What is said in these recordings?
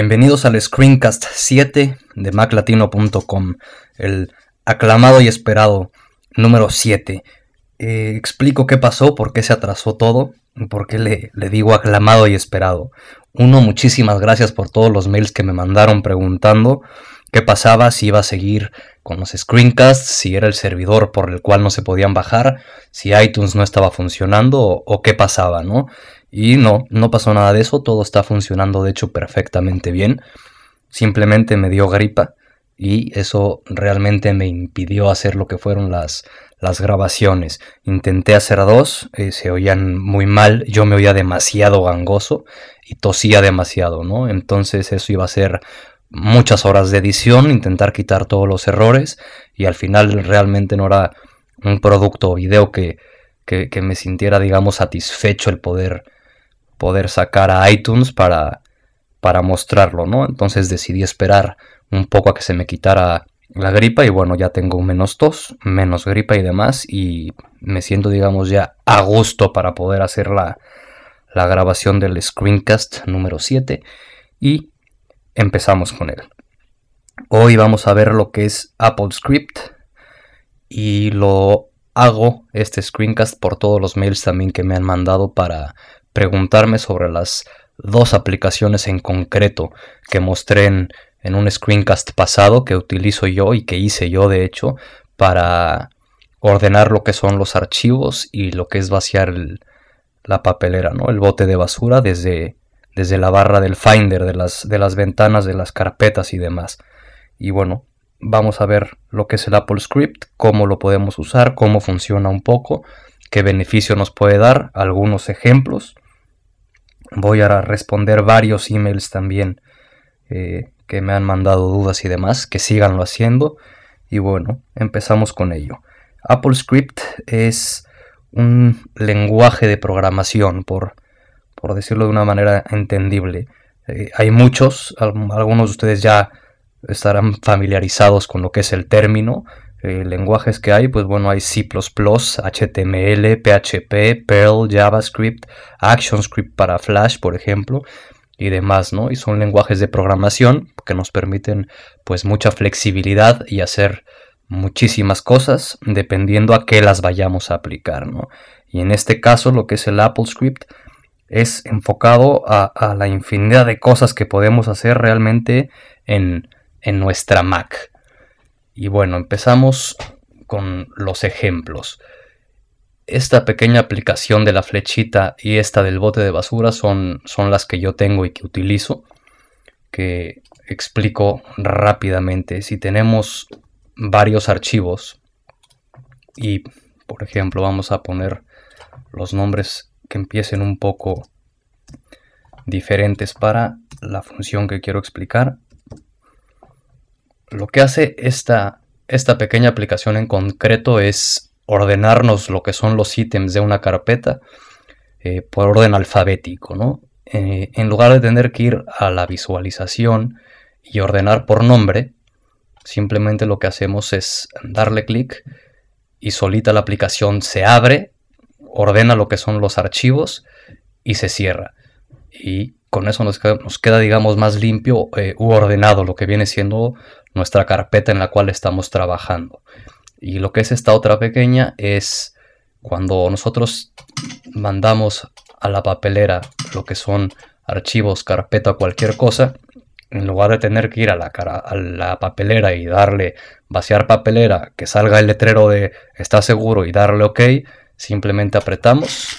Bienvenidos al Screencast 7 de maclatino.com, el aclamado y esperado número 7. Eh, explico qué pasó, por qué se atrasó todo, por qué le, le digo aclamado y esperado. Uno, muchísimas gracias por todos los mails que me mandaron preguntando qué pasaba, si iba a seguir con los screencasts, si era el servidor por el cual no se podían bajar, si iTunes no estaba funcionando o, qué pasaba, ¿no? Y no, no pasó nada de eso, todo está funcionando de hecho perfectamente bien. Simplemente me dio gripa y eso realmente me impidió hacer lo que fueron las, las grabaciones. Intenté hacer dos, eh, se oían muy mal, yo me oía demasiado gangoso y tosía demasiado, ¿no? Entonces eso iba a ser muchas horas de edición, intentar quitar todos los errores y al final realmente no era un producto o video que, que, me sintiera, digamos, satisfecho el poder, poder sacar a iTunes para, para mostrarlo, ¿no? Entonces decidí esperar un poco a que se me quitara la gripa y bueno, ya tengo menos tos, menos gripa y demás y me siento, digamos, ya a gusto para poder hacer la, la grabación del screencast número 7 y empezamos con él. Hoy vamos a ver lo que es Apple Script y lo hago este screencast por todos los mails también que me han mandado para preguntarme sobre las dos aplicaciones en concreto que mostré en, un screencast pasado que utilizo yo y que hice yo de hecho para ordenar lo que son los archivos y lo que es vaciar la papelera, ¿no? el bote de basura desde desde la barra del Finder, de las, de las ventanas, de las carpetas y demás. Y bueno, vamos a ver lo que es el Apple Script, cómo lo podemos usar, cómo funciona un poco, qué beneficio nos puede dar, algunos ejemplos. Voy a responder varios emails también eh, que me han mandado dudas y demás, que síganlo haciendo. Y bueno, empezamos con ello. Apple Script es un lenguaje de programación, por por decirlo de una manera entendible. Eh, hay muchos, algunos de ustedes ya estarán familiarizados con lo que es el término. Eh, lenguajes que hay, pues bueno, hay C, HTML, PHP, Perl, JavaScript, ActionScript para Flash, por ejemplo, y demás, ¿no? Y son lenguajes de programación que nos permiten, pues, mucha flexibilidad y hacer muchísimas cosas dependiendo a qué las vayamos a aplicar, ¿no? Y en este caso, lo que es el Apple Script, es enfocado a, la infinidad de cosas que podemos hacer realmente en, nuestra Mac. Y bueno, empezamos con los ejemplos. Esta pequeña aplicación de la flechita y esta del bote de basura son, son las que yo tengo y que utilizo, que explico rápidamente. Si tenemos varios archivos y, por ejemplo, vamos a poner los nombres que empiecen un poco diferentes para la función que quiero explicar. Lo que hace esta, esta pequeña aplicación en concreto es ordenarnos lo que son los ítems de una carpeta eh, por orden alfabético, ¿no? Eh, en lugar de tener que ir a la visualización y ordenar por nombre, simplemente lo que hacemos es darle clic y solita la aplicación se abre ordena lo que son los archivos y se cierra. Y con eso nos queda, digamos, más limpio eh, u ordenado lo que viene siendo nuestra carpeta en la cual estamos trabajando. Y lo que es esta otra pequeña es cuando nosotros mandamos a la papelera lo que son archivos, carpeta, cualquier cosa, en lugar de tener que ir a la, a la papelera y darle vaciar papelera, que salga el letrero de está seguro y darle OK, Simplemente apretamos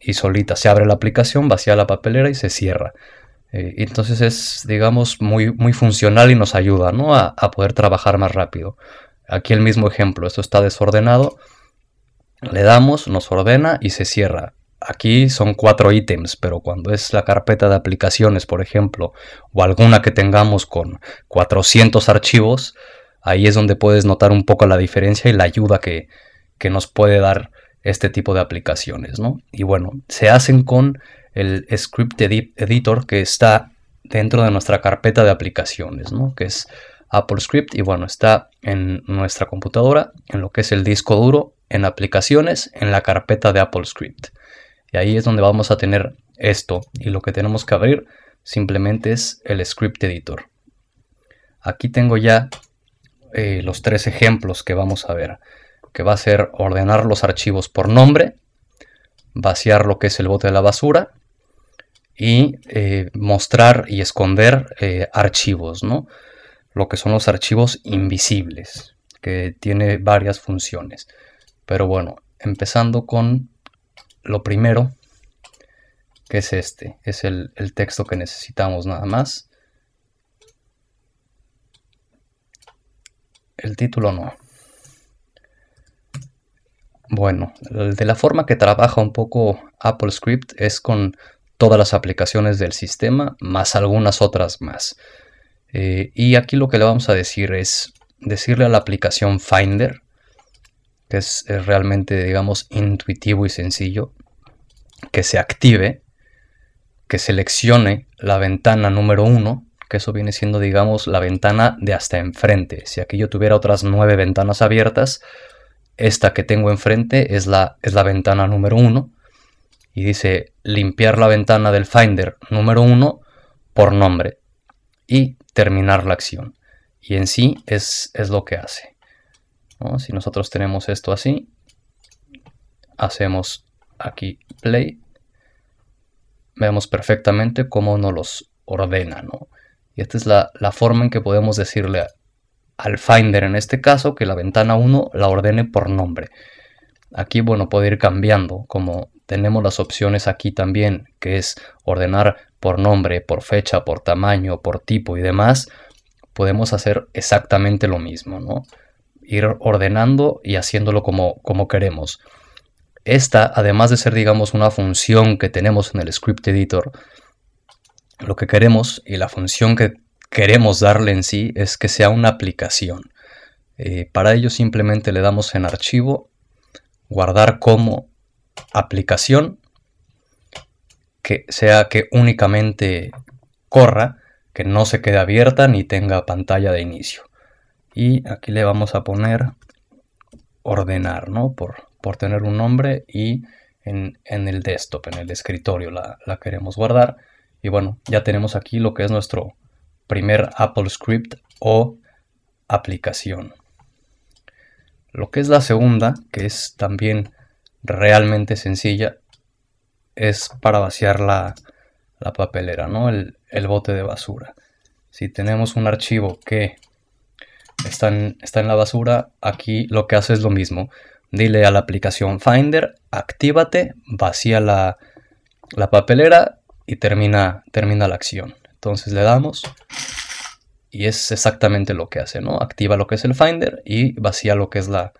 y solita se abre la aplicación, vacía la papelera y se cierra. Eh, entonces es, digamos, muy, muy funcional y nos ayuda ¿no? a, poder trabajar más rápido. Aquí el mismo ejemplo, esto está desordenado, le damos, nos ordena y se cierra. Aquí son cuatro ítems, pero cuando es la carpeta de aplicaciones, por ejemplo, o alguna que tengamos con 400 archivos, ahí es donde puedes notar un poco la diferencia y la ayuda que, que nos puede dar este tipo de aplicaciones, ¿no? Y bueno, se hacen con el Script Editor que está dentro de nuestra carpeta de aplicaciones, ¿no? Que es Apple Script y bueno, está en nuestra computadora, en lo que es el disco duro, en aplicaciones, en la carpeta de Apple Script. Y ahí es donde vamos a tener esto y lo que tenemos que abrir simplemente es el script editor. Aquí tengo ya eh, los tres ejemplos que vamos a ver, que va a ser ordenar los archivos por nombre, vaciar lo que es el bote de la basura y eh, mostrar y esconder eh, archivos, ¿no? Lo que son los archivos invisibles, que tiene varias funciones. Pero bueno, empezando con lo primero, que es este, es el, el texto que necesitamos nada más. El título no. Bueno, de la forma que trabaja un poco Apple Script es con todas las aplicaciones del sistema, más algunas otras más. Eh, y aquí lo que le vamos a decir es decirle a la aplicación Finder, que es, realmente, digamos, intuitivo y sencillo, que se active, que seleccione la ventana número 1 que eso viene siendo, digamos, la ventana de hasta enfrente. Si aquí yo tuviera otras nueve ventanas abiertas, esta que tengo enfrente es la, es la ventana número uno. Y dice limpiar la ventana del Finder número uno por nombre y terminar la acción. Y en sí es, es lo que hace. Si nosotros tenemos esto así, hacemos aquí play, vemos perfectamente cómo nos los ordena. ¿no? Y esta es la, forma en que podemos decirle al Finder en este caso que la ventana 1 la ordene por nombre. Aquí, bueno, puede ir cambiando, como tenemos las opciones aquí también, que es ordenar por nombre, por fecha, por tamaño, por tipo y demás, podemos hacer exactamente lo mismo, ¿no? Ir ordenando y haciéndolo como, como queremos. Esta, además de ser, digamos, una función que tenemos en el script editor, lo que queremos y la función que queremos darle en sí es que sea una aplicación. Eh, para ello simplemente le damos en archivo, guardar como aplicación, que sea que únicamente corra, que no se quede abierta ni tenga pantalla de inicio. Y aquí le vamos a poner ordenar, ¿no? Por, por tener un nombre y en, el desktop, en el escritorio la, la queremos guardar. Y bueno, ya tenemos aquí lo que es nuestro primer Apple Script o aplicación. Lo que es la segunda, que es también realmente sencilla, es para vaciar la, papelera, ¿no? El, el, bote de basura. Si tenemos un archivo que está en, está en la basura, aquí lo que hace es lo mismo. Dile a la aplicación Finder, actívate, vacía la, la papelera y termina, termina la acción. Entonces le damos y es exactamente lo que hace, ¿no? Activa lo que es el Finder y vacía lo que es la,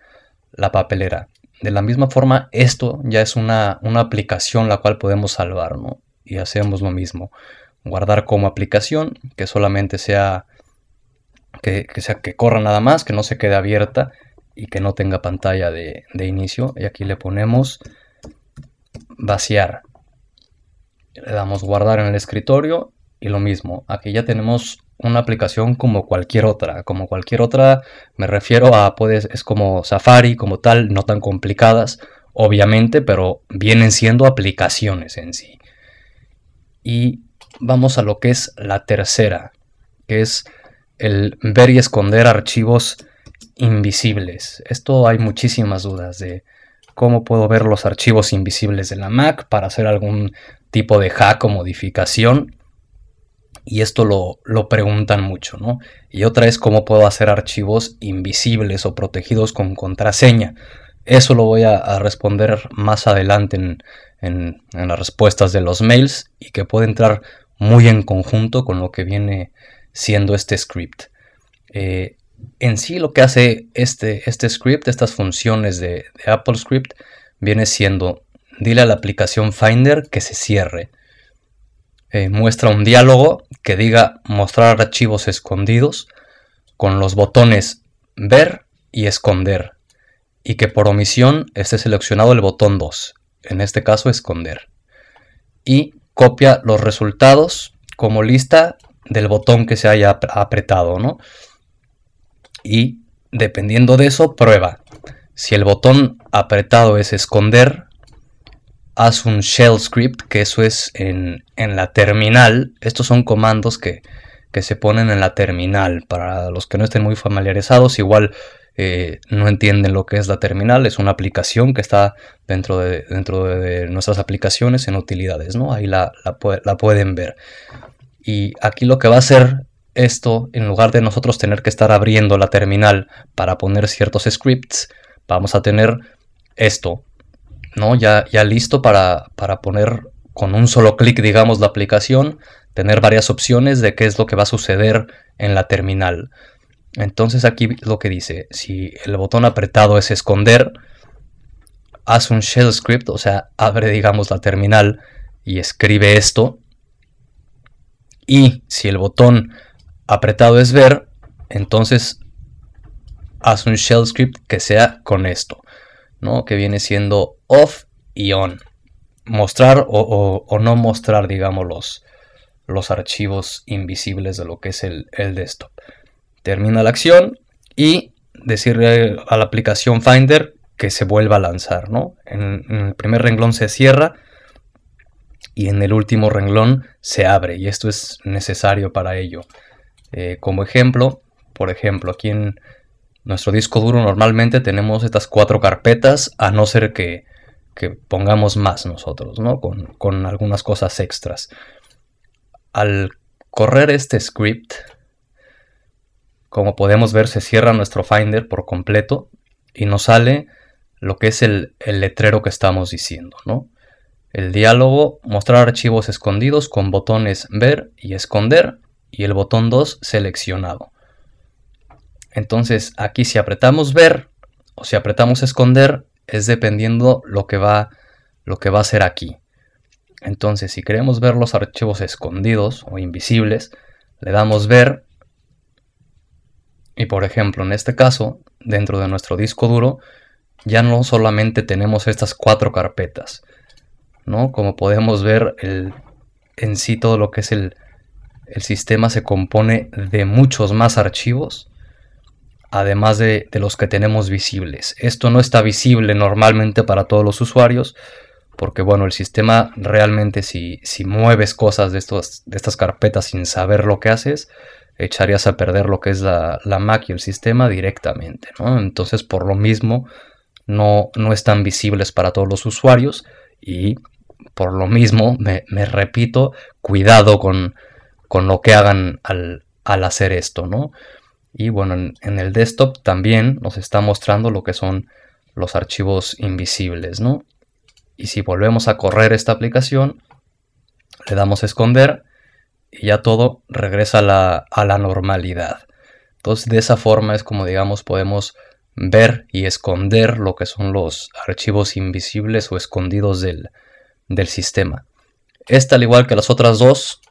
papelera. De la misma forma, esto ya es una, aplicación la cual podemos salvar, ¿no? Y hacemos lo mismo. Guardar como aplicación, que solamente sea que, sea que corra nada más, que no se quede abierta y que no tenga pantalla de, de inicio. Y aquí le ponemos vaciar le damos guardar en el escritorio y lo mismo, aquí ya tenemos una aplicación como cualquier otra, como cualquier otra me refiero a, puedes, es como Safari, como tal, no tan complicadas, obviamente, pero vienen siendo aplicaciones en sí. Y vamos a lo que es la tercera, que es el ver y esconder archivos invisibles. Esto hay muchísimas dudas de cómo puedo ver los archivos invisibles de la Mac para hacer algún tipo de hack o modificación. Y esto lo, lo, preguntan mucho, ¿no? Y otra es cómo puedo hacer archivos invisibles o protegidos con contraseña. Eso lo voy a, responder más adelante en, en, las respuestas de los mails y que puede entrar muy en conjunto con lo que viene siendo este script. Eh, en sí lo que hace este, este script, estas funciones de, de Apple Script, viene siendo dile a la aplicación Finder que se cierre. Eh, muestra un diálogo que diga mostrar archivos escondidos con los botones ver y esconder y que por omisión esté seleccionado el botón 2, en este caso esconder. Y copia los resultados como lista del botón que se haya apretado, ¿no? Y dependiendo de eso, prueba. Si el botón apretado es esconder, haz un shell script, que eso es en, la terminal. Estos son comandos que, se ponen en la terminal. Para los que no estén muy familiarizados, igual eh, no entienden lo que es la terminal. Es una aplicación que está dentro de, dentro de nuestras aplicaciones en utilidades, ¿no? Ahí la, la, pueden ver. Y aquí lo que va a hacer esto, en lugar de nosotros tener que estar abriendo la terminal para poner ciertos scripts, vamos a tener esto, ¿no? Ya, ya listo para, para poner con un solo clic, digamos, la aplicación, tener varias opciones de qué es lo que va a suceder en la terminal. Entonces aquí lo que dice, si el botón apretado es esconder, haz un shell script, o sea, abre, digamos, la terminal y escribe esto. Y si el botón apretado es ver, entonces haz un shell script que sea con esto, ¿no? Que viene siendo off y on. Mostrar o, no mostrar, digamos, los, los, archivos invisibles de lo que es el, desktop. Termina la acción y decirle a la aplicación Finder que se vuelva a lanzar, ¿no? En, en el primer renglón se cierra y en el último renglón se abre y esto es necesario para ello. Eh, como ejemplo, por ejemplo, aquí en nuestro disco duro normalmente tenemos estas cuatro carpetas, a no ser que, pongamos más nosotros, ¿no? Con, algunas cosas extras. Al correr este script, como podemos ver, se cierra nuestro Finder por completo y nos sale lo que es el, el letrero que estamos diciendo, ¿no? El diálogo, mostrar archivos escondidos con botones ver y esconder y el botón 2 seleccionado. Entonces aquí si apretamos ver o si apretamos esconder es dependiendo lo que va, lo que va a ser aquí. Entonces si queremos ver los archivos escondidos o invisibles, le damos ver y por ejemplo en este caso dentro de nuestro disco duro ya no solamente tenemos estas cuatro carpetas, ¿no? Como podemos ver el, en sí todo lo que es el, el sistema se compone de muchos más archivos, además de, los que tenemos visibles. Esto no está visible normalmente para todos los usuarios, porque bueno, el sistema realmente si, si mueves cosas de, estos, de estas carpetas sin saber lo que haces, echarías a perder lo que es la, Mac y el sistema directamente. Entonces, por lo mismo, no, no están visibles para todos los usuarios y por lo mismo, me repito, cuidado con, con lo que hagan al, hacer esto, ¿no? Y bueno, en, el desktop también nos está mostrando lo que son los archivos invisibles, ¿no? Y si volvemos a correr esta aplicación, le damos esconder y ya todo regresa a la, a la normalidad. Entonces de esa forma es como digamos podemos ver y esconder lo que son los archivos invisibles o escondidos del, del sistema. Esta al igual que las otras dos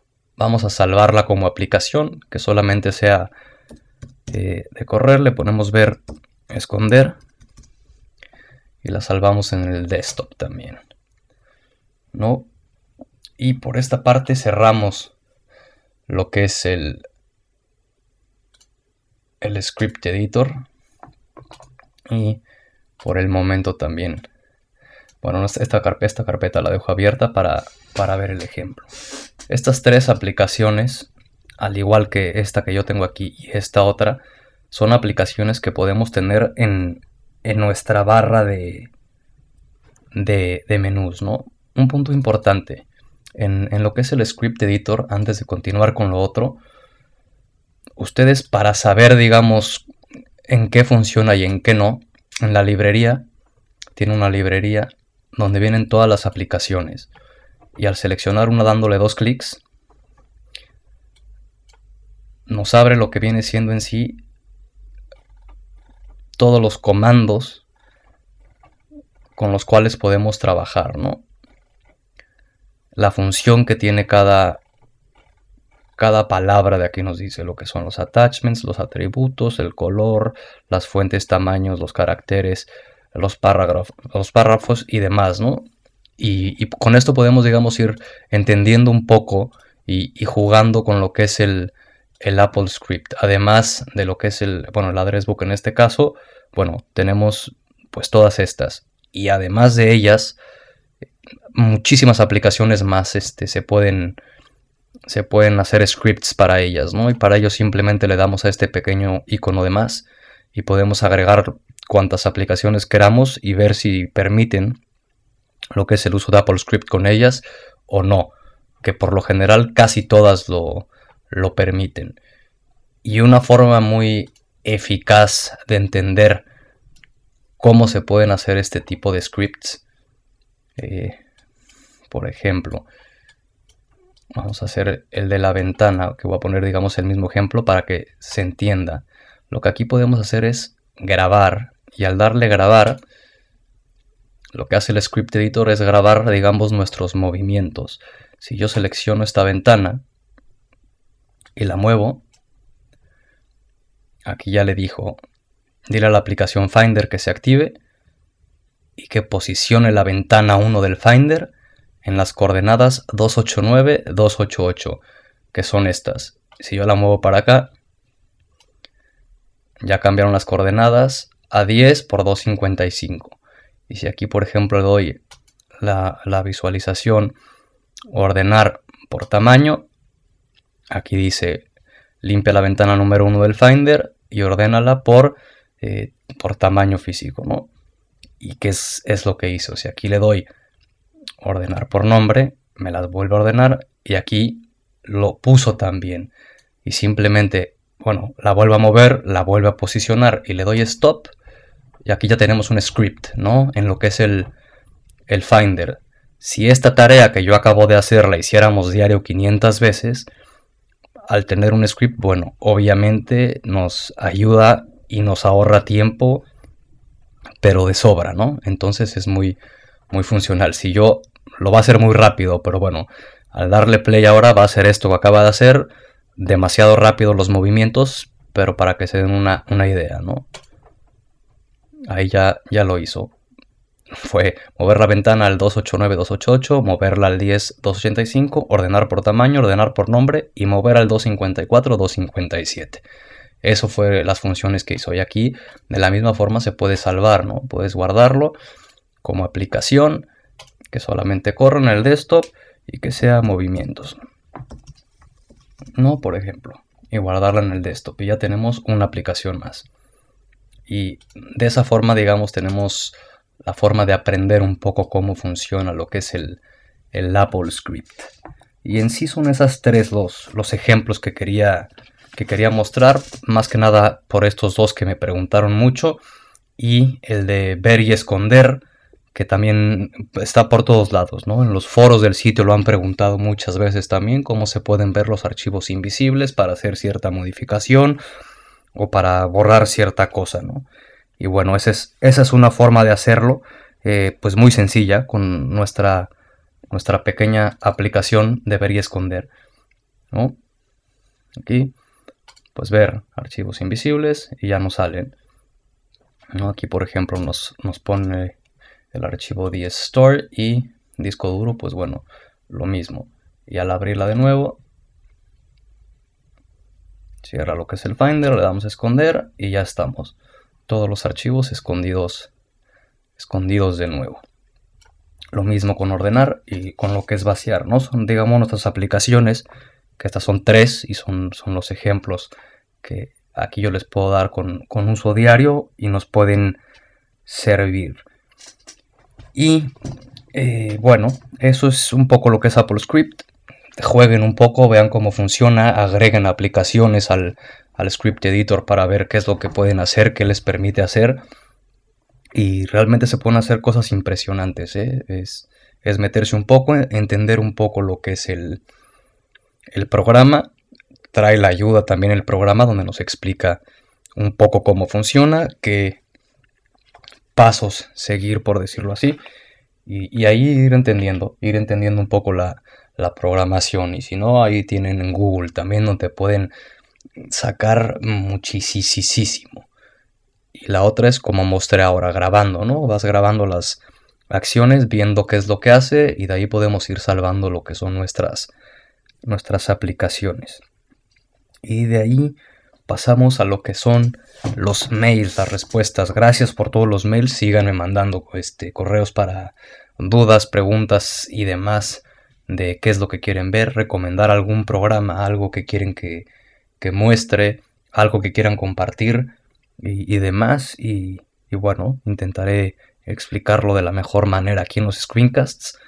Vamos a salvarla como aplicación, que solamente sea de correr. Le ponemos ver, esconder. Y la salvamos en el desktop también. ¿No? Y por esta parte cerramos lo que es el, el script editor. Y por el momento también. Bueno, esta carpeta, esta carpeta la dejo abierta para, para ver el ejemplo. Estas tres aplicaciones, al igual que esta que yo tengo aquí y esta otra, son aplicaciones que podemos tener en, nuestra barra de, de, menús, ¿no? Un punto importante en, en lo que es el script editor, antes de continuar con lo otro, ustedes para saber, digamos, en qué funciona y en qué no, en la librería, tiene una librería donde vienen todas las aplicaciones y al seleccionar una dándole dos clics nos abre lo que viene siendo en sí todos los comandos con los cuales podemos trabajar, ¿no? La función que tiene cada, cada palabra de aquí nos dice lo que son los attachments, los atributos, el color, las fuentes, tamaños, los caracteres, los párrafos, los párrafos y demás, ¿no? Y, con esto podemos, digamos, ir entendiendo un poco y, jugando con lo que es el, Apple Script. Además de lo que es el, bueno, el address book en este caso, bueno, tenemos pues todas estas. Y además de ellas, muchísimas aplicaciones más este, se pueden se pueden hacer scripts para ellas, ¿no? Y para ello simplemente le damos a este pequeño icono de más y podemos agregar cuantas aplicaciones queramos y ver si permiten lo que es el uso de Apple Script con ellas o no, que por lo general casi todas lo, lo permiten. Y una forma muy eficaz de entender cómo se pueden hacer este tipo de scripts. Eh, por ejemplo, vamos a hacer el de la ventana, que voy a poner digamos el mismo ejemplo para que se entienda. Lo que aquí podemos hacer es grabar y al darle grabar, lo que hace el script editor es grabar digamos nuestros movimientos. Si yo selecciono esta ventana y la muevo, aquí ya le dijo, dile a la aplicación Finder que se active y que posicione la ventana 1 del Finder en las coordenadas 289, 288, que son estas. Si yo la muevo para acá, ya cambiaron las coordenadas a 10 por 255. Y si aquí, por ejemplo, doy la, la visualización ordenar por tamaño, aquí dice limpia la ventana número 1 del Finder y ordénala por, eh, por tamaño físico, ¿no? ¿Y qué es, lo que hizo? Si aquí le doy ordenar por nombre, me las vuelve a ordenar y aquí lo puso también. Y simplemente, bueno, la vuelvo a mover, la vuelve a posicionar y le doy stop. Y aquí ya tenemos un script, ¿no? En lo que es el, el Finder. Si esta tarea que yo acabo de hacer la hiciéramos diario 500 veces, al tener un script, bueno, obviamente nos ayuda y nos ahorra tiempo, pero de sobra, ¿no? Entonces es muy, muy funcional. Si yo lo va a hacer muy rápido, pero bueno, al darle play ahora va a hacer esto que acaba de hacer, demasiado rápido los movimientos, pero para que se den una, idea, ¿no? Ahí ya, ya lo hizo. Fue mover la ventana al 289-288, moverla al 10-285, ordenar por tamaño, ordenar por nombre y mover al 254-257. Eso fue las funciones que hizo. Y aquí de la misma forma se puede salvar, ¿no? Puedes guardarlo como aplicación que solamente corra en el desktop y que sea movimientos. No, por ejemplo, y guardarla en el desktop y ya tenemos una aplicación más. Y de esa forma, digamos, tenemos la forma de aprender un poco cómo funciona lo que es el, el Apple Script. Y en sí son esas tres los, los ejemplos que quería, que quería mostrar, más que nada por estos dos que me preguntaron mucho, y el de ver y esconder, que también está por todos lados, ¿no? En los foros del sitio lo han preguntado muchas veces también, cómo se pueden ver los archivos invisibles para hacer cierta modificación o para borrar cierta cosa, ¿no? Y bueno, esa es, esa es una forma de hacerlo, eh, pues muy sencilla, con nuestra, nuestra pequeña aplicación de ver y esconder, ¿no? Aquí, pues ver archivos invisibles y ya nos salen. ¿no? Aquí, por ejemplo, nos, nos pone el archivo store y disco duro, pues bueno, lo mismo. Y al abrirla de nuevo, cierra lo que es el Finder, le damos a esconder y ya estamos. Todos los archivos escondidos, escondidos de nuevo. Lo mismo con ordenar y con lo que es vaciar, ¿no? Son, digamos, nuestras aplicaciones, que estas son tres y son, son los ejemplos que aquí yo les puedo dar con, con uso diario y nos pueden servir. Y eh, bueno, eso es un poco lo que es Apple Script. Jueguen un poco, vean cómo funciona, agreguen aplicaciones al, Script Editor para ver qué es lo que pueden hacer, qué les permite hacer. Y realmente se pueden hacer cosas impresionantes. ¿eh? Es, es, meterse un poco, entender un poco lo que es el, el programa. Trae la ayuda también el programa donde nos explica un poco cómo funciona, qué, pasos seguir, por decirlo así. Y, ahí ir entendiendo, ir entendiendo un poco la, programación. Y si no, ahí tienen en Google también donde pueden sacar muchísimo. Y la otra es como mostré ahora, grabando, ¿no? Vas grabando las acciones, viendo qué es lo que hace y de ahí podemos ir salvando lo que son nuestras, nuestras aplicaciones. Y de ahí pasamos a lo que son los mails, las respuestas. Gracias por todos los mails. Síganme mandando este, correos para dudas, preguntas y demás de qué es lo que quieren ver, recomendar algún programa, algo que quieren que, muestre, algo que quieran compartir y, demás. Y, bueno, intentaré explicarlo de la mejor manera aquí en los screencasts.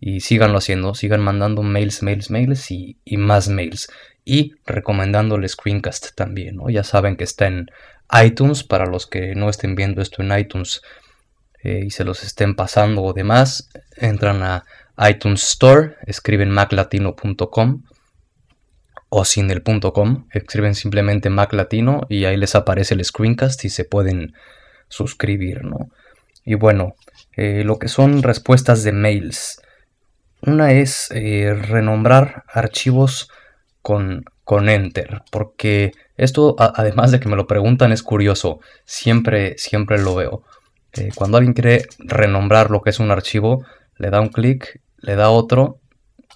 Y síganlo haciendo, sigan mandando mails, mails, mails y, más mails. Y recomendando el screencast también, ¿no? Ya saben que está en iTunes, para los que no estén viendo esto en iTunes eh, y se los estén pasando o demás, entran a iTunes Store, escriben maclatino.com o sin el .com, escriben simplemente maclatino y ahí les aparece el screencast y se pueden suscribir, ¿no? Y bueno, eh, lo que son respuestas de mails. Una es eh, renombrar archivos con, con enter, porque esto, además de que me lo preguntan, es curioso. Siempre, siempre lo veo. Eh, cuando alguien quiere renombrar lo que es un archivo, le da un clic, le da otro,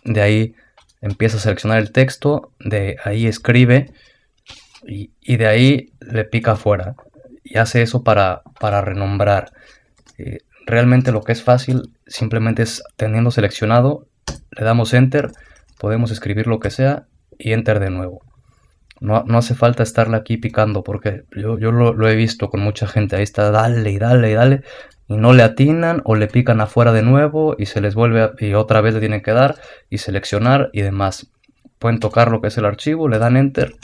de ahí empieza a seleccionar el texto, de ahí escribe y, de ahí le pica afuera. Y hace eso para, para renombrar. Eh, realmente lo que es fácil simplemente es teniendo seleccionado, le damos enter, podemos escribir lo que sea y enter de nuevo. No, hace falta estarle aquí picando porque yo, yo lo, he visto con mucha gente. Ahí está, dale y dale y dale. Y no le atinan o le pican afuera de nuevo y se les vuelve y otra vez le tienen que dar y seleccionar y demás. Pueden tocar lo que es el archivo, le dan enter,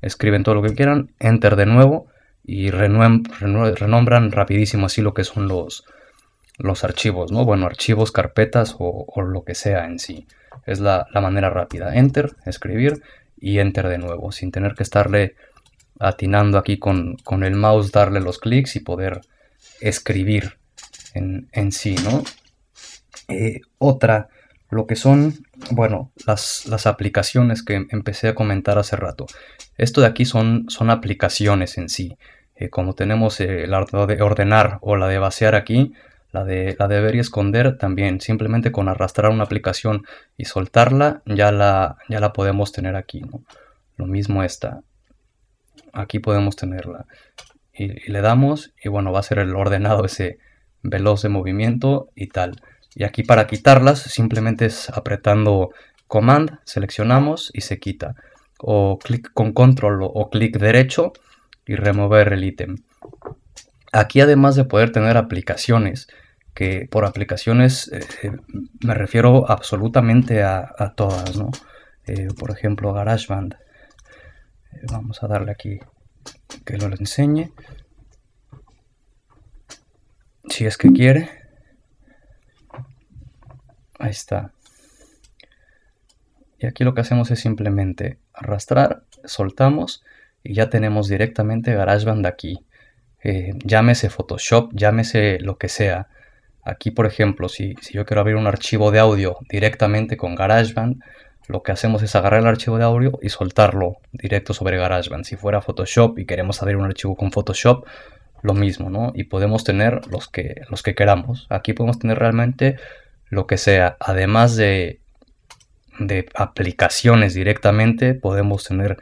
escriben todo lo que quieran, enter de nuevo y renombran rapidísimo así lo que son los, los archivos, ¿no? Bueno, archivos, carpetas o, lo que sea en sí. Es la, la manera rápida. Enter, escribir y enter de nuevo, sin tener que estarle atinando aquí con, el mouse, darle los clics y poder escribir en, sí, ¿no? Eh, otra, lo que son, bueno, las, las, aplicaciones que empecé a comentar hace rato. Esto de aquí son, son aplicaciones en sí. Eh, como tenemos eh, la de ordenar o la de vaciar aquí, la de, la de ver y esconder también, simplemente con arrastrar una aplicación y soltarla, ya la, ya la podemos tener aquí. Lo mismo esta. Aquí podemos tenerla. Y, le damos y bueno, va a ser el ordenado ese veloz de movimiento y tal. Y aquí para quitarlas simplemente es apretando Command, seleccionamos y se quita. O clic con control o clic derecho y remover el ítem. Aquí además de poder tener aplicaciones, que por aplicaciones eh, eh, me refiero absolutamente a, todas, ¿no? Eh, por ejemplo, GarageBand. vamos a darle aquí que lo enseñe. Si es que quiere. Ahí está. Y aquí lo que hacemos es simplemente arrastrar, soltamos y ya tenemos directamente GarageBand aquí. Eh, llámese Photoshop, llámese lo que sea. Aquí, por ejemplo, si, yo quiero abrir un archivo de audio directamente con GarageBand, lo que hacemos es agarrar el archivo de audio y soltarlo directo sobre GarageBand. Si fuera Photoshop y queremos abrir un archivo con Photoshop, lo mismo, ¿no? Y podemos tener los que, los que queramos. Aquí podemos tener realmente lo que sea. Además de, de aplicaciones directamente, podemos tener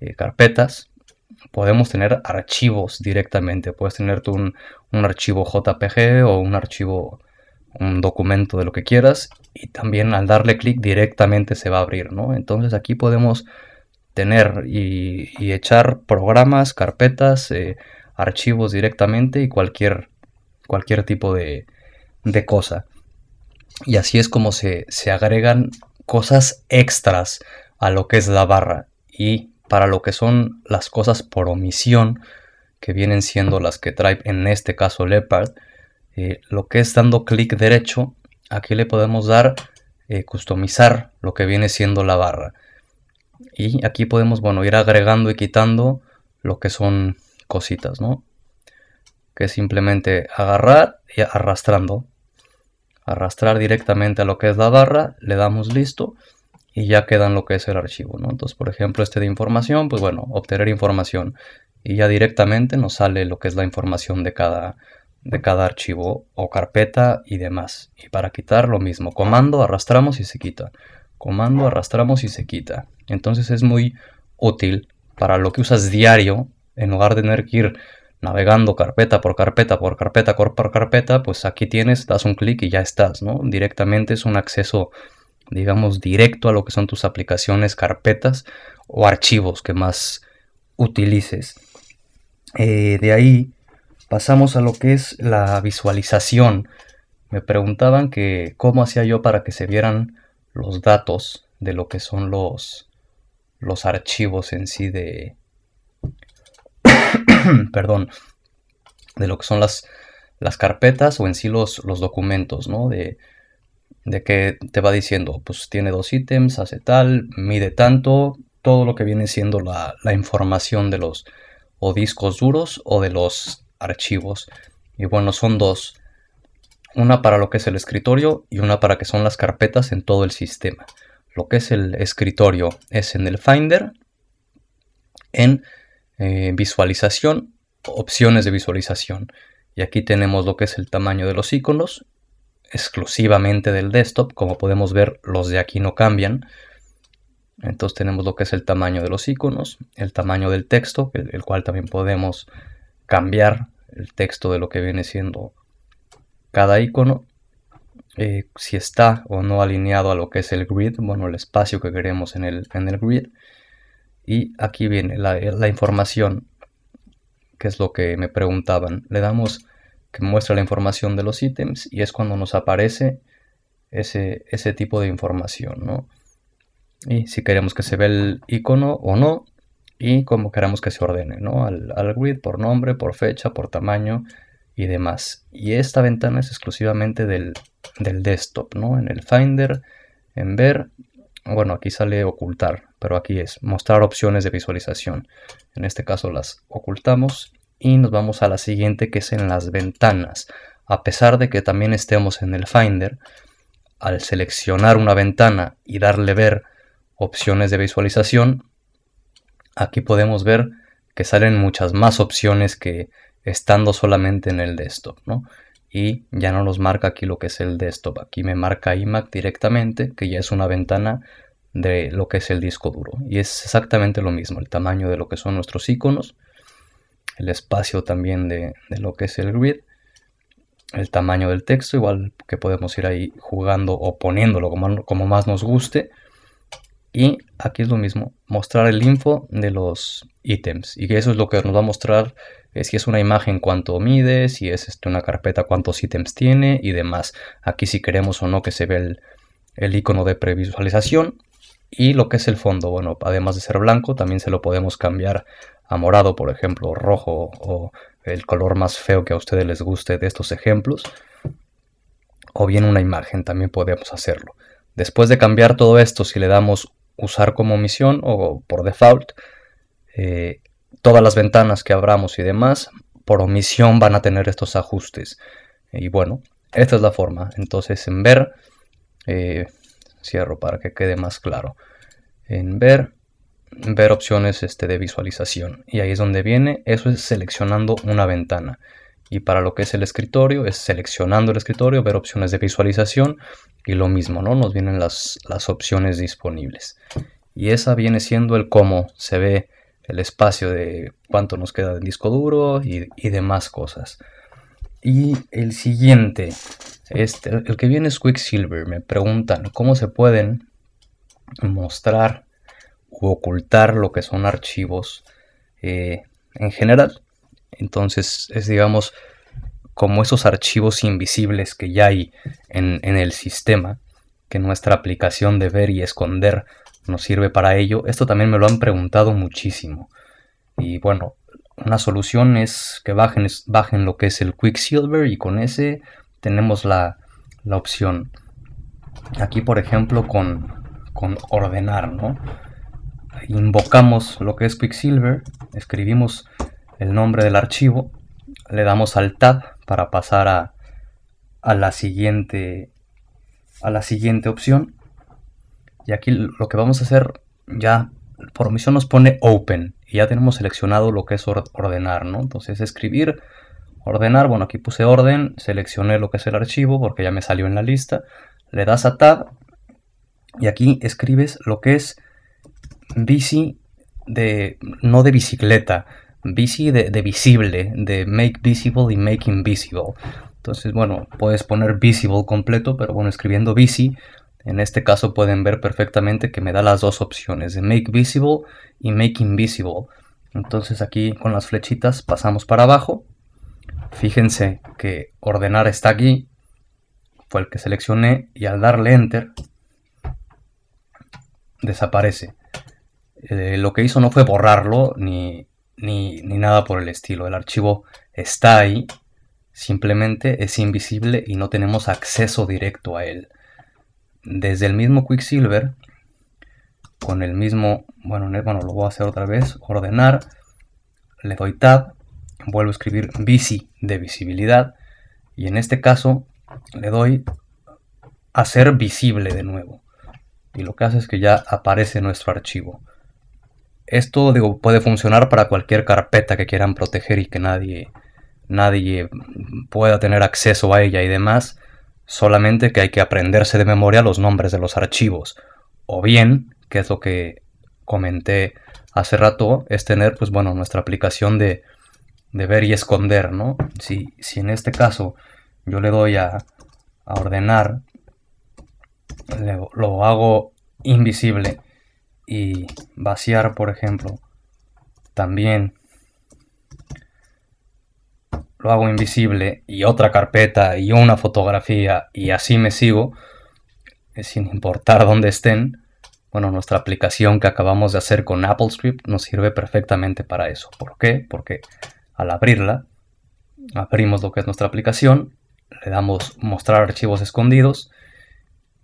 eh, carpetas, podemos tener archivos directamente. Puedes tener tú un, archivo JPG o un archivo, un documento de lo que quieras y también al darle clic directamente se va a abrir, ¿no? Entonces aquí podemos tener y, echar programas, carpetas, eh, archivos directamente y cualquier, cualquier tipo de, de cosa. Y así es como se, se agregan cosas extras a lo que es la barra. Y para lo que son las cosas por omisión, que vienen siendo las que trae en este caso Leopard, eh, lo que es dando clic derecho, aquí le podemos dar eh, customizar lo que viene siendo la barra. Y aquí podemos, bueno, ir agregando y quitando lo que son cositas, ¿no? Que simplemente agarrar y arrastrando. Arrastrar directamente a lo que es la barra, le damos listo y ya quedan lo que es el archivo, ¿no? Entonces, por ejemplo, este de información, pues bueno, obtener información y ya directamente nos sale lo que es la información de cada, de cada archivo o carpeta y demás. Y para quitar lo mismo, comando, arrastramos y se quita. Comando, arrastramos y se quita. Entonces es muy útil para lo que usas diario, en lugar de tener que ir navegando carpeta por carpeta por carpeta por carpeta, pues aquí tienes, das un clic y ya estás, ¿no? Directamente es un acceso, digamos, directo a lo que son tus aplicaciones, carpetas o archivos que más utilices. Eh, de ahí pasamos a lo que es la visualización. Me preguntaban que cómo hacía yo para que se vieran los datos de lo que son los, los archivos en sí de, perdón, de lo que son las, las carpetas o en sí los, los documentos, ¿no? De, de que te va diciendo, pues tiene dos ítems, hace tal, mide tanto, todo lo que viene siendo la, la información de los o discos duros o de los archivos. Y bueno, son dos. Una para lo que es el escritorio y una para que son las carpetas en todo el sistema. Lo que es el escritorio es en el Finder, en eh, visualización, opciones de visualización. Y aquí tenemos lo que es el tamaño de los iconos, exclusivamente del desktop. Como podemos ver, los de aquí no cambian. Entonces tenemos lo que es el tamaño de los iconos, el tamaño del texto, el, cual también podemos cambiar el texto de lo que viene siendo cada icono. Eh, si está o no alineado a lo que es el grid, bueno, el espacio que queremos en el, en el grid. Y aquí viene la, información, que es lo que me preguntaban. Le damos que muestra la información de los ítems y es cuando nos aparece ese, ese tipo de información, ¿no? Y si queremos que se vea el icono o no, y cómo queramos que se ordene, ¿no? Al, al, grid por nombre, por fecha, por tamaño y demás. Y esta ventana es exclusivamente del, del desktop, ¿no? En el Finder, en ver, bueno, aquí sale ocultar, pero aquí es mostrar opciones de visualización. En este caso las ocultamos y nos vamos a la siguiente que es en las ventanas. A pesar de que también estemos en el Finder, al seleccionar una ventana y darle ver opciones de visualización, aquí podemos ver que salen muchas más opciones que estando solamente en el desktop, ¿no? Y ya no nos marca aquí lo que es el desktop, aquí me marca iMac directamente, que ya es una ventana de lo que es el disco duro. Y es exactamente lo mismo, el tamaño de lo que son nuestros iconos, el espacio también de, lo que es el grid, el tamaño del texto, igual que podemos ir ahí jugando o poniéndolo como, como más nos guste. Y aquí es lo mismo, mostrar el info de los ítems. Y eso es lo que nos va a mostrar eh, si es una imagen cuánto mide, si es este, una carpeta cuántos ítems tiene y demás. Aquí si queremos o no que se ve el, el icono de previsualización. Y lo que es el fondo, bueno, además de ser blanco, también se lo podemos cambiar a morado, por ejemplo, rojo o el color más feo que a ustedes les guste de estos ejemplos. O bien una imagen, también podemos hacerlo. Después de cambiar todo esto, si le damos usar como omisión o por default, eh, todas las ventanas que abramos y demás, por omisión van a tener estos ajustes. Y bueno, esta es la forma. Entonces en ver, eh, cierro para que quede más claro. En ver, ver opciones este, de visualización. Y ahí es donde viene, eso es seleccionando una ventana. Y para lo que es el escritorio, es seleccionando el escritorio, ver opciones de visualización y lo mismo, ¿no? Nos vienen las, las opciones disponibles. Y esa viene siendo el cómo se ve el espacio de cuánto nos queda de disco duro y, y demás cosas. Y el siguiente, este, el que viene es Quicksilver. Me preguntan cómo se pueden mostrar u ocultar lo que son archivos eh, en general. Entonces es digamos como esos archivos invisibles que ya hay en, en, el sistema, que nuestra aplicación de ver y esconder nos sirve para ello. Esto también me lo han preguntado muchísimo. Y bueno, una solución es que bajen, bajen lo que es el Quicksilver y con ese tenemos la, opción. Aquí, por ejemplo, con, con ordenar, ¿no? Invocamos lo que es Quicksilver, escribimos el nombre del archivo, le damos al tab para pasar a, a la siguiente a la siguiente opción y aquí lo que vamos a hacer ya por omisión nos pone open y ya tenemos seleccionado lo que es ordenar, ¿no? Entonces escribir, ordenar, bueno aquí puse orden, seleccioné lo que es el archivo porque ya me salió en la lista, le das a tab y aquí escribes lo que es bici de, no de bicicleta, busy de, de, visible, de make visible y make invisible. Entonces, bueno, puedes poner visible completo, pero bueno, escribiendo busy, en este caso pueden ver perfectamente que me da las dos opciones, de make visible y make invisible. Entonces aquí con las flechitas pasamos para abajo. Fíjense que ordenar está aquí, fue el que seleccioné y al darle enter desaparece. Eh, lo que hizo no fue borrarlo ni, ni, ni nada por el estilo. El archivo está ahí, simplemente es invisible y no tenemos acceso directo a él. Desde el mismo Quicksilver, con el mismo, bueno, bueno, lo voy a hacer otra vez, ordenar, le doy tab, vuelvo a escribir bici de visibilidad y en este caso le doy hacer visible de nuevo y lo que hace es que ya aparece nuestro archivo. Esto digo, puede funcionar para cualquier carpeta que quieran proteger y que nadie, nadie pueda tener acceso a ella y demás, solamente que hay que aprenderse de memoria los nombres de los archivos. O bien, que es lo que comenté hace rato, es tener, pues bueno, nuestra aplicación de, de ver y esconder, ¿no? Si, si, en este caso yo le doy a, a ordenar, lo hago invisible y vaciar, por ejemplo, también lo hago invisible y otra carpeta y una fotografía y así me sigo, eh, sin importar dónde estén, bueno, nuestra aplicación que acabamos de hacer con AppleScript nos sirve perfectamente para eso. ¿Por qué? Porque al abrirla, abrimos lo que es nuestra aplicación, le damos mostrar archivos escondidos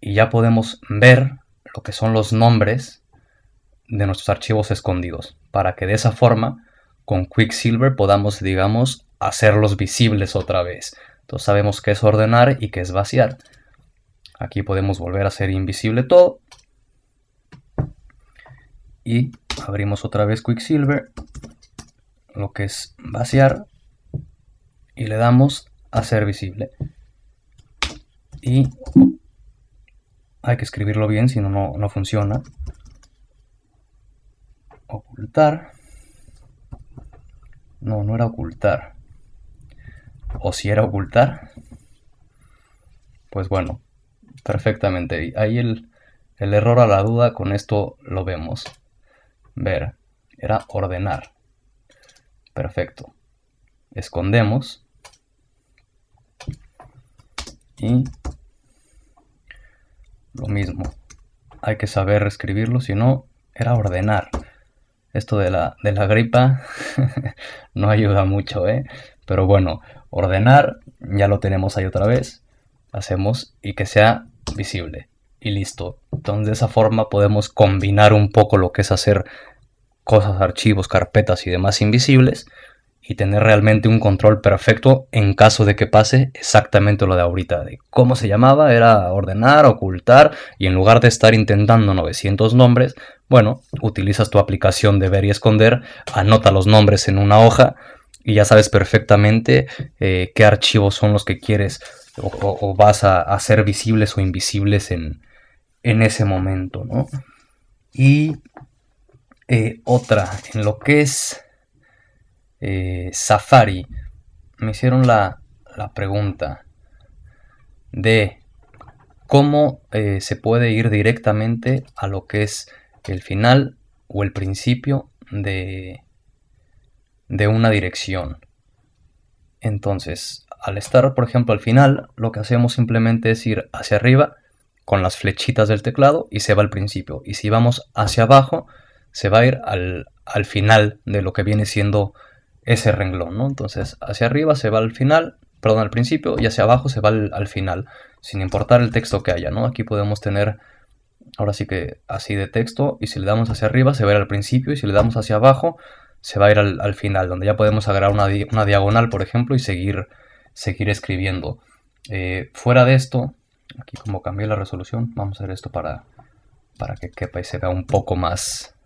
y ya podemos ver lo que son los nombres de nuestros archivos escondidos, para que de esa forma con Quicksilver podamos, digamos, hacerlos visibles otra vez. Entonces sabemos qué es ordenar y qué es vaciar. Aquí podemos volver a hacer invisible todo. Y abrimos otra vez Quicksilver, lo que es vaciar, y le damos a hacer visible. Y hay que escribirlo bien, si no, no funciona. Ocultar. No, no era ocultar. O si era ocultar. Pues bueno, perfectamente. Ahí el, el error a la duda, con esto lo vemos. Ver, era ordenar. Perfecto. Escondemos. Y lo mismo. Hay que saber escribirlo, si no, era ordenar. Esto de la, de la gripa no ayuda mucho, ¿eh? Pero bueno, ordenar, ya lo tenemos ahí otra vez. Hacemos y que sea visible. Y listo. Entonces de esa forma podemos combinar un poco lo que es hacer cosas, archivos, carpetas y demás invisibles y tener realmente un control perfecto en caso de que pase exactamente lo de ahorita. De cómo se llamaba era ordenar, ocultar y en lugar de estar intentando 900 nombres, bueno, utilizas tu aplicación de ver y esconder, anota los nombres en una hoja y ya sabes perfectamente eh, qué archivos son los que quieres o, vas a hacer visibles o invisibles en, en ese momento, ¿no? Y eh, otra, en lo que es eh, Safari, me hicieron la, pregunta de cómo se puede ir directamente a lo que es el final o el principio de, de una dirección. Entonces, al estar, por ejemplo, al final, lo que hacemos simplemente es ir hacia arriba con las flechitas del teclado y se va al principio. Y si vamos hacia abajo, se va a ir al, al final de lo que viene siendo ese renglón, ¿no? Entonces, hacia arriba se va al final, perdón, al principio, y hacia abajo se va al, final, sin importar el texto que haya, ¿no? Aquí podemos tener, ahora sí que así de texto, y si le damos hacia arriba se va al principio, y si le damos hacia abajo se va a ir al, final, donde ya podemos agregar una, diagonal, por ejemplo, y seguir, seguir escribiendo. Eh, fuera de esto, aquí como cambié la resolución, vamos a hacer esto para, para que quepa y se vea un poco más,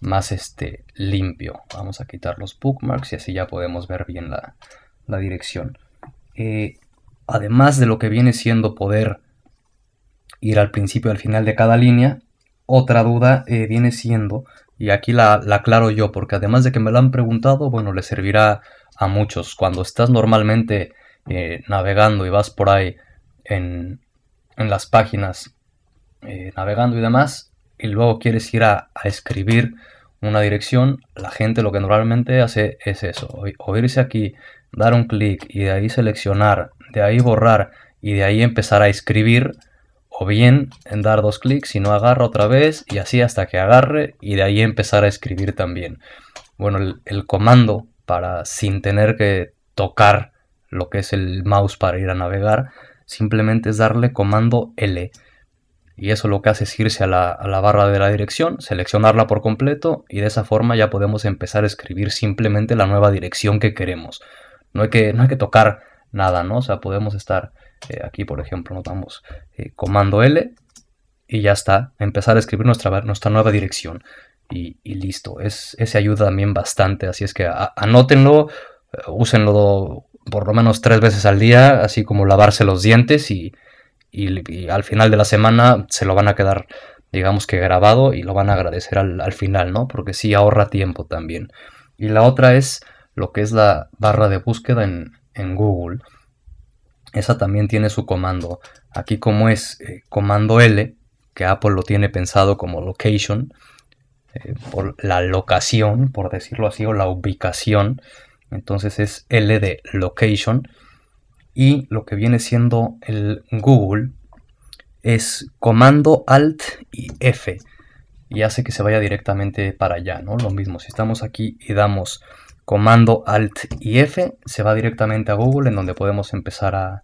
más este, limpio. Vamos a quitar los bookmarks y así ya podemos ver bien la, dirección. Eh, además de lo que viene siendo poder ir al principio y al final de cada línea, otra duda eh, viene siendo, y aquí la, la aclaro yo, porque además de que me lo han preguntado, bueno, le servirá a muchos. Cuando estás normalmente eh, navegando y vas por ahí en, en las páginas eh, navegando y demás, y luego quieres ir a, escribir una dirección, la gente lo que normalmente hace es eso, o, irse aquí, dar un clic y de ahí seleccionar, de ahí borrar y de ahí empezar a escribir, o bien en dar dos clics y no agarra otra vez y así hasta que agarre y de ahí empezar a escribir también. Bueno, el, comando para sin tener que tocar lo que es el mouse para ir a navegar, simplemente es darle comando L y eso lo que hace es irse a la, barra de la dirección, seleccionarla por completo y de esa forma ya podemos empezar a escribir simplemente la nueva dirección que queremos. No hay que, no hay que tocar nada, ¿no? O sea, podemos estar eh, aquí, por ejemplo, notamos eh, comando L y ya está, empezar a escribir nuestra, nuestra nueva dirección y, listo. Es, ese ayuda también bastante, así es que anótenlo, eh, úsenlo por lo menos tres veces al día, así como lavarse los dientes y al final de la semana se lo van a quedar, digamos que grabado y lo van a agradecer al, final, ¿no? Porque sí ahorra tiempo también. Y la otra es lo que es la barra de búsqueda en, Google. Esa también tiene su comando. Aquí como es eh, comando L, que Apple lo tiene pensado como location, eh, por la locación, por decirlo así, o la ubicación. Entonces es L de location y lo que viene siendo el Google es comando Alt y F y hace que se vaya directamente para allá, ¿no? Lo mismo, si estamos aquí y damos comando Alt y F, se va directamente a Google en donde podemos empezar a,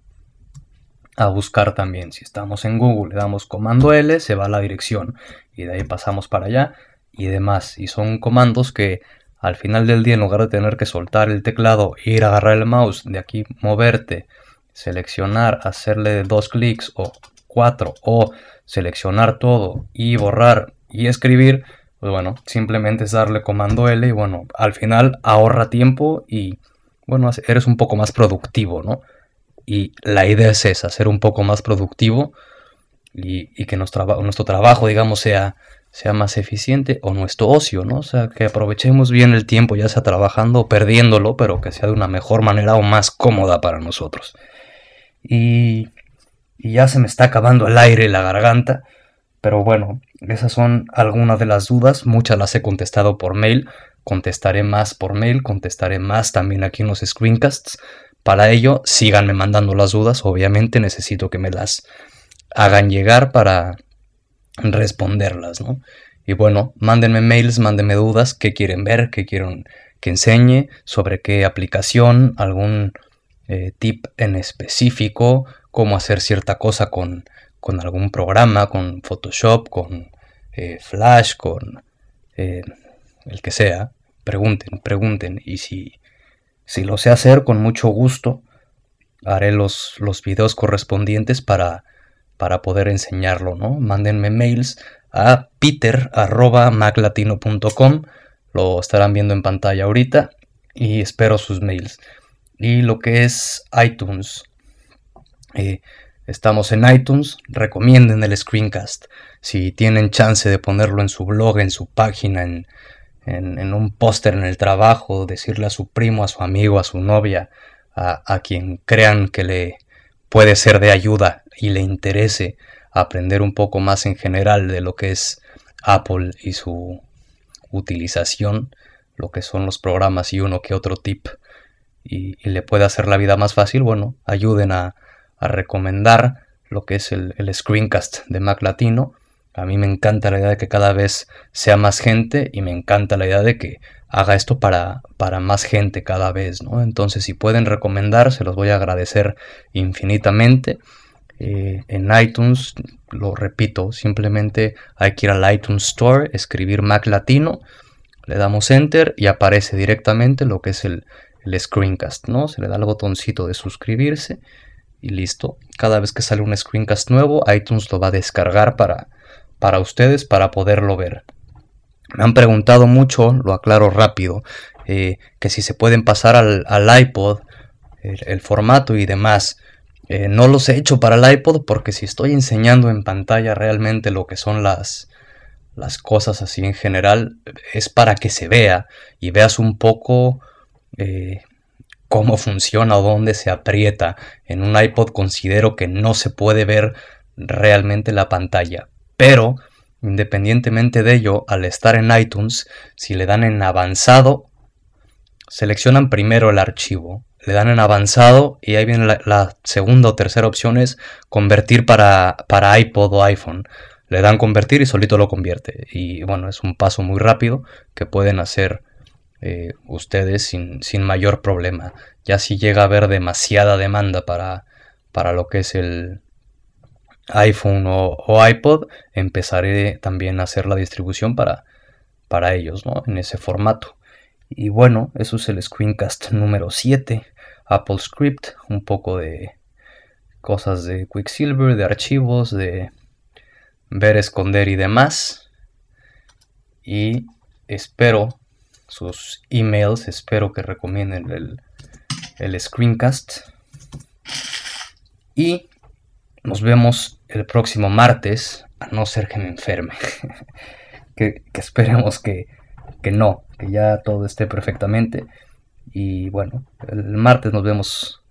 a buscar también. Si estamos en Google, le damos comando L, se va a la dirección y de ahí pasamos para allá y demás. Y son comandos que al final del día, en lugar de tener que soltar el teclado ir a agarrar el mouse, de aquí moverte, seleccionar, hacerle dos clics o cuatro, o seleccionar todo y borrar y escribir, pues bueno, simplemente es darle comando L y bueno, al final ahorra tiempo y bueno, eres un poco más productivo, ¿no? Y la idea es esa, ser un poco más productivo y, que nuestro, nuestro trabajo, digamos, sea sea más eficiente o nuestro ocio, ¿no? O sea, que aprovechemos bien el tiempo, ya sea trabajando o perdiéndolo, pero que sea de una mejor manera o más cómoda para nosotros. Y, y ya se me está acabando el aire, la garganta, pero bueno, esas son algunas de las dudas, muchas las he contestado por mail, contestaré más por mail, contestaré más también aquí en los screencasts. Para ello, síganme mandando las dudas, obviamente necesito que me las hagan llegar para responderlas, ¿no? Y bueno, mándenme mails, mándenme dudas, qué quieren ver, qué quieren que enseñe, sobre qué aplicación, algún eh, tip en específico, cómo hacer cierta cosa con, con algún programa, con Photoshop, con eh, Flash, con eh, el que sea. Pregunten, pregunten. Y si, si lo sé hacer, con mucho gusto, haré los, los videos correspondientes para para poder enseñarlo, ¿no? Mándenme mails a peter.maclatino.com, lo estarán viendo en pantalla ahorita y espero sus mails. Y lo que es iTunes, eh, estamos en iTunes, recomienden el screencast. Si tienen chance de ponerlo en su blog, en su página, en, en, un póster en el trabajo, decirle a su primo, a su amigo, a su novia, a, a quien crean que le puede ser de ayuda y le interese aprender un poco más en general de lo que es Apple y su utilización, lo que son los programas y uno que otro tip, y, le puede hacer la vida más fácil, bueno, ayuden a, recomendar lo que es el, screencast de Mac Latino. A mí me encanta la idea de que cada vez sea más gente y me encanta la idea de que haga esto para, para más gente cada vez, ¿no? Entonces, si pueden recomendar, se los voy a agradecer infinitamente. Eh, en iTunes, lo repito, simplemente hay que ir al iTunes Store, escribir Mac Latino, le damos Enter y aparece directamente lo que es el, screencast, ¿no? Se le da el botoncito de suscribirse y listo. Cada vez que sale un screencast nuevo, iTunes lo va a descargar para, para ustedes para poderlo ver. Me han preguntado mucho, lo aclaro rápido, eh, que si se pueden pasar al, iPod, el, formato y demás. Eh, no los he hecho para el iPod porque si estoy enseñando en pantalla realmente lo que son las, las cosas así en general, es para que se vea y veas un poco eh, cómo funciona o dónde se aprieta. En un iPod considero que no se puede ver realmente la pantalla, pero independientemente de ello, al estar en iTunes, si le dan en avanzado, seleccionan primero el archivo, le dan en avanzado y ahí viene la, segunda o tercera opción es convertir para, para iPod o iPhone. Le dan convertir y solito lo convierte. Y bueno, es un paso muy rápido que pueden hacer eh, ustedes sin, mayor problema. Ya si llega a haber demasiada demanda para, para lo que es el iPhone o, iPod, empezaré también a hacer la distribución para, para ellos, ¿no? En ese formato. Y bueno, eso es el screencast número 7. Apple Script, un poco de cosas de Quicksilver, de archivos, de ver, esconder y demás. Y espero sus emails, espero que recomienden el, el screencast. Y nos vemos el próximo martes, a no ser que me enferme. que, esperemos que, que no, que ya todo esté perfectamente. Y bueno, el martes nos vemos,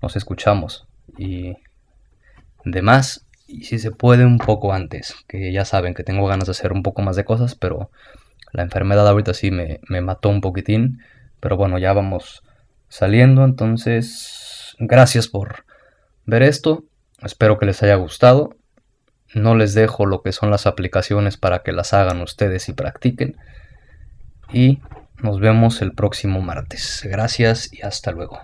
nos escuchamos. Y demás, y si se puede un poco antes, que ya saben que tengo ganas de hacer un poco más de cosas, pero la enfermedad ahorita sí me, me mató un poquitín. Pero bueno, ya vamos saliendo, entonces gracias por ver esto. Espero que les haya gustado. No les dejo lo que son las aplicaciones para que las hagan ustedes y practiquen. Y nos vemos el próximo martes. Gracias y hasta luego.